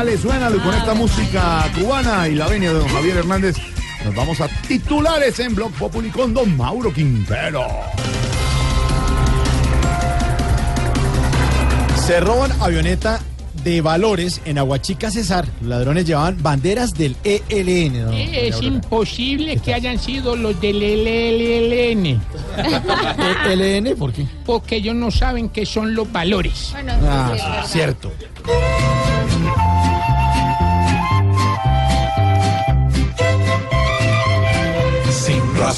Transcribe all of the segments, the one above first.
Dale, suénalo y con esta música cubana y la venia de don Javier Hernández. Nos vamos a titulares en Blog Populi con don Mauro Quintero. Se roban avioneta de valores en Aguachica Cesar. Los ladrones llevaban banderas del ELN. ¿no? Es imposible que hayan sido los del LLN, ¿ELN? ¿Por qué? porque ellos no saben qué son los valores. Ah, cierto.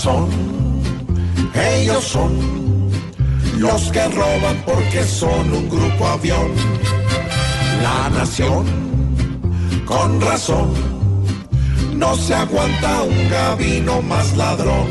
Razón. Ellos son los que roban porque son un grupo avión. La nación, con razón, no se aguanta un gabino más ladrón.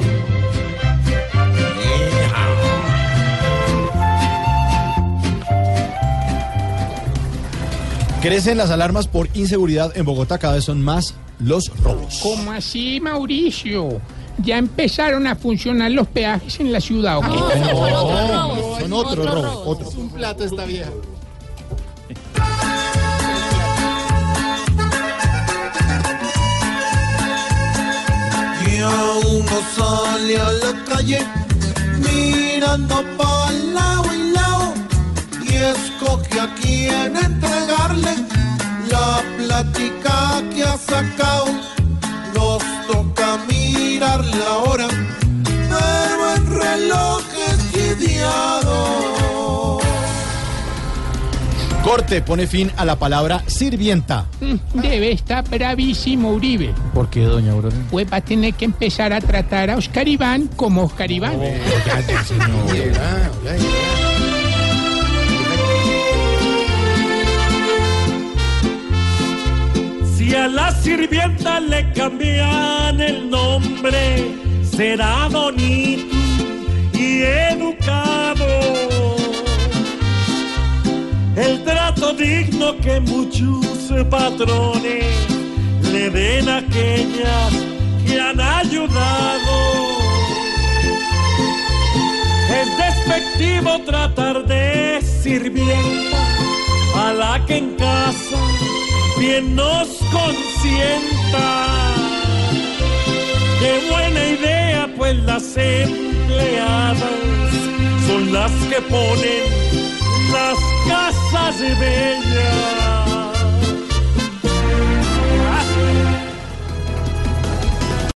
Crecen las alarmas por inseguridad en Bogotá. Cada vez son más los robos. ¿Cómo así, Mauricio? Ya empezaron a funcionar los peajes en la ciudad. ¿o qué? Son otros robos. Otros. Y uno sale a la calle mirando para lado y lado y escoge a quién entregarle la plática que ha sacado. Toca mirar la hora, pero el reloj es chidiado. Corte pone fin a la palabra sirvienta. Mm, Debe estar bravísimo Uribe. ¿Por qué, doña Aurora? Pues va a tener que empezar a tratar a Oscar Iván como Oscar Iván. Si a la sirvienta le cambian el nombre, será bonito y educado. El trato digno que muchos patrones le den a aquellas que han ayudado. Es despectivo tratar de sirvienta a la que en casa bien nos consienta. Qué buena idea, pues las empleadas son las que ponen las casas bellas.